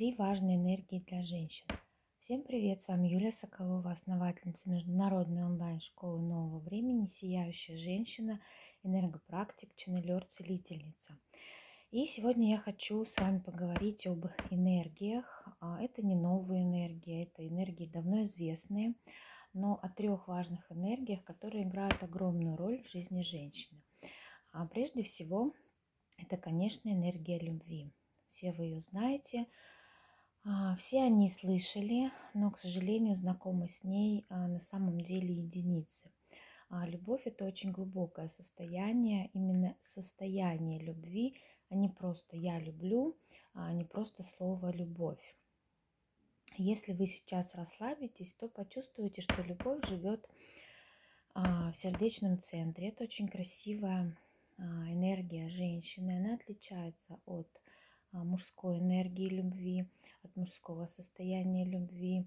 Три важные энергии для женщин. Всем привет, с вами Юлия Соколова, основательница Международной онлайн-школы нового времени, сияющая женщина, энергопрактик, ченнелер, целительница. И сегодня я хочу с вами поговорить об энергиях. А, это не новые энергии, это энергии давно известные, но о трех важных энергиях, которые играют огромную роль в жизни женщины. А прежде всего, это, конечно, энергия любви. Все вы ее знаете, все они слышали, но, к сожалению, знакомы с ней а, на самом деле единицы. А любовь – это очень глубокое состояние, именно состояние любви, а не просто «я люблю», а не просто слово «любовь». Если вы сейчас расслабитесь, то почувствуете, что любовь живет в сердечном центре. Это очень красивая энергия женщины. Она отличается от мужской энергии любви, от мужского состояния любви.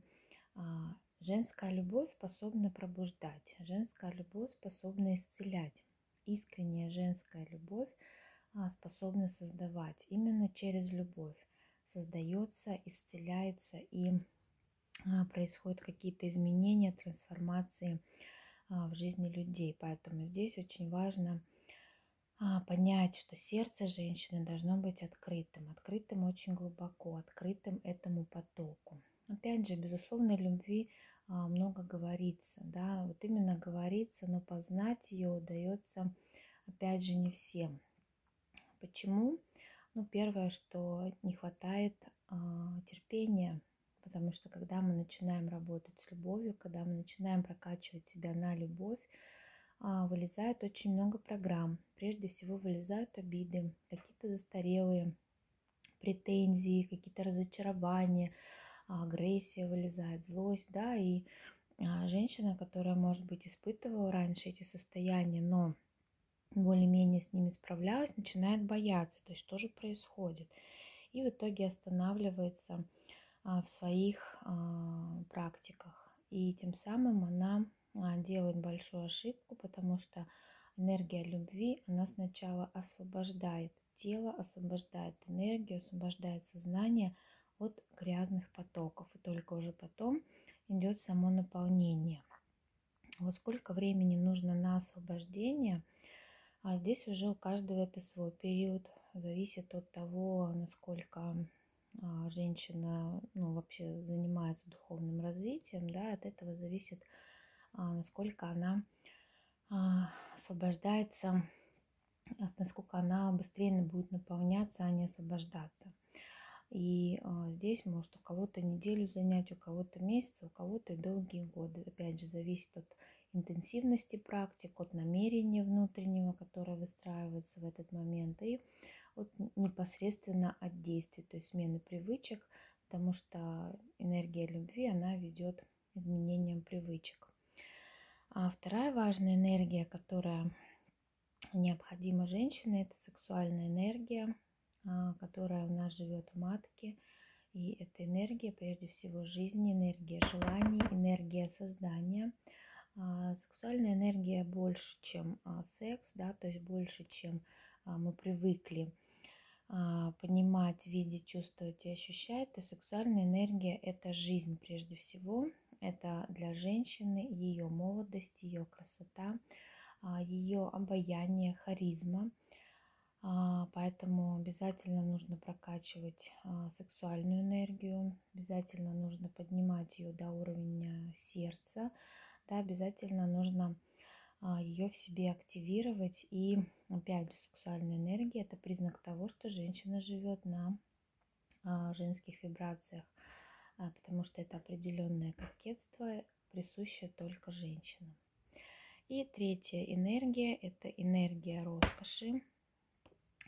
Женская любовь способна пробуждать, женская любовь способна исцелять. Искренняя женская любовь способна создавать. Именно через любовь создается, исцеляется и происходят какие-то изменения, трансформации в жизни людей. Поэтому здесь очень важно а, понять, что сердце женщины должно быть открытым, открытым очень глубоко, открытым этому потоку. Опять же, безусловной любви а, много говорится, да, вот именно говорится, но познать ее удается, опять же, не всем. Почему? Ну, первое, что не хватает а, терпения, потому что когда мы начинаем работать с любовью, когда мы начинаем прокачивать себя на любовь, а, вылезает очень много программ. Прежде всего вылезают обиды, какие-то застарелые претензии, какие-то разочарования, агрессия вылезает, злость, да, и а, женщина, которая, может быть, испытывала раньше эти состояния, но более-менее с ними справлялась, начинает бояться, то есть что же происходит. И в итоге останавливается а, в своих практиках. И тем самым она а, делает большую ошибку, потому что энергия любви, она сначала освобождает тело, освобождает энергию, освобождает сознание от грязных потоков. И только уже потом идет само наполнение. Вот сколько времени нужно на освобождение, а здесь уже у каждого это свой период, зависит от того, насколько а, женщина ну, вообще занимается духовным развитием, да, от этого зависит насколько она а, освобождается, а, насколько она быстрее будет наполняться, а не освобождаться. И здесь может у кого-то неделю занять, у кого-то месяц, у кого-то и долгие годы. Опять же, зависит от интенсивности практик, от намерения внутреннего, которое выстраивается в этот момент, и от непосредственно от действий, то есть смены привычек, потому что энергия любви, она ведет изменением привычек. А вторая важная энергия, которая необходима женщине, это сексуальная энергия, а, которая у нас живет в матке. И это энергия, прежде всего, жизни, энергия желаний, энергия создания. А, сексуальная энергия больше, чем а, секс, да, то есть больше, чем мы привыкли понимать, видеть, чувствовать и ощущать, то сексуальная энергия – это жизнь прежде всего, это для женщины ее молодость, ее красота, а, ее обаяние, харизма. А, поэтому обязательно нужно прокачивать а, сексуальную энергию, обязательно нужно поднимать ее до уровня сердца, да, обязательно нужно ее в себе активировать. И опять же, сексуальная энергия – это признак того, что женщина живет на женских вибрациях. А, потому что это определенное кокетство, присущее только женщинам. И третья энергия – это энергия роскоши.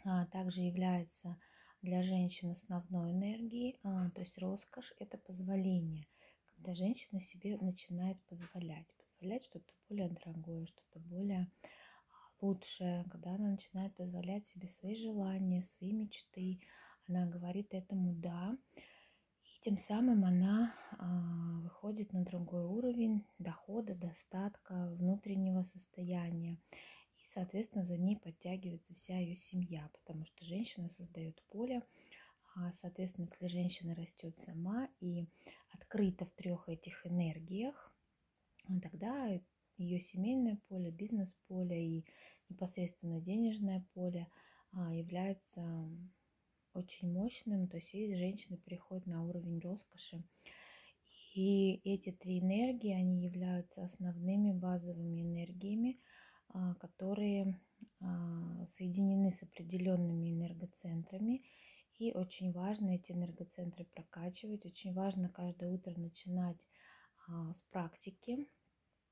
А, также является для женщин основной энергией, а, то есть роскошь – это позволение, когда женщина себе начинает позволять, позволять что-то более дорогое, что-то более лучшее, когда она начинает позволять себе свои желания, свои мечты, она говорит этому «да», тем самым она а, выходит на другой уровень дохода, достатка, внутреннего состояния. И, соответственно, за ней подтягивается вся ее семья, потому что женщина создает поле А, соответственно, если женщина растет сама и открыта в трех этих энергиях, тогда ее семейное поле, бизнес-поле и непосредственно денежное поле а, является очень мощным, то есть и женщина переходит на уровень роскоши. И эти три энергии, они являются основными базовыми энергиями, а, которые соединены с определенными энергоцентрами и очень важно эти энергоцентры прокачивать. Очень важно каждое утро начинать а, с практики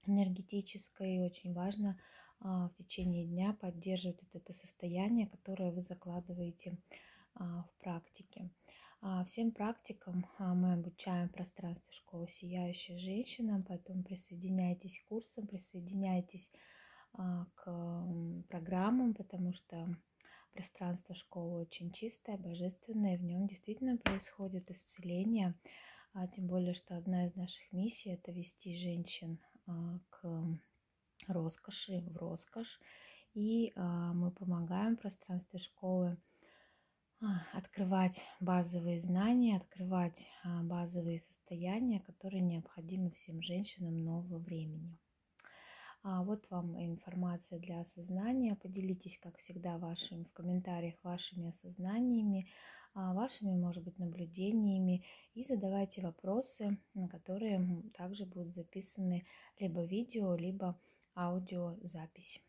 энергетической. И очень важно а, в течение дня поддерживать это состояние, которое вы закладываете а, в практике. А, всем практикам а, мы обучаем пространство школы «Сияющая женщина», поэтому присоединяйтесь к курсам, присоединяйтесь а, к программам, потому что Пространство школы очень чистое, божественное, в нем действительно происходит исцеление. А тем более, что одна из наших миссий – это вести женщин а, к роскоши, в роскошь. И а, мы помогаем пространстве школы а, открывать базовые знания, открывать а, базовые состояния, которые необходимы всем женщинам нового времени. А вот вам информация для осознания. Поделитесь, как всегда, вашим, в комментариях вашими осознаниями, а, вашими, может быть, наблюдениями и задавайте вопросы, на которые также будут записаны либо видео, либо аудиозапись.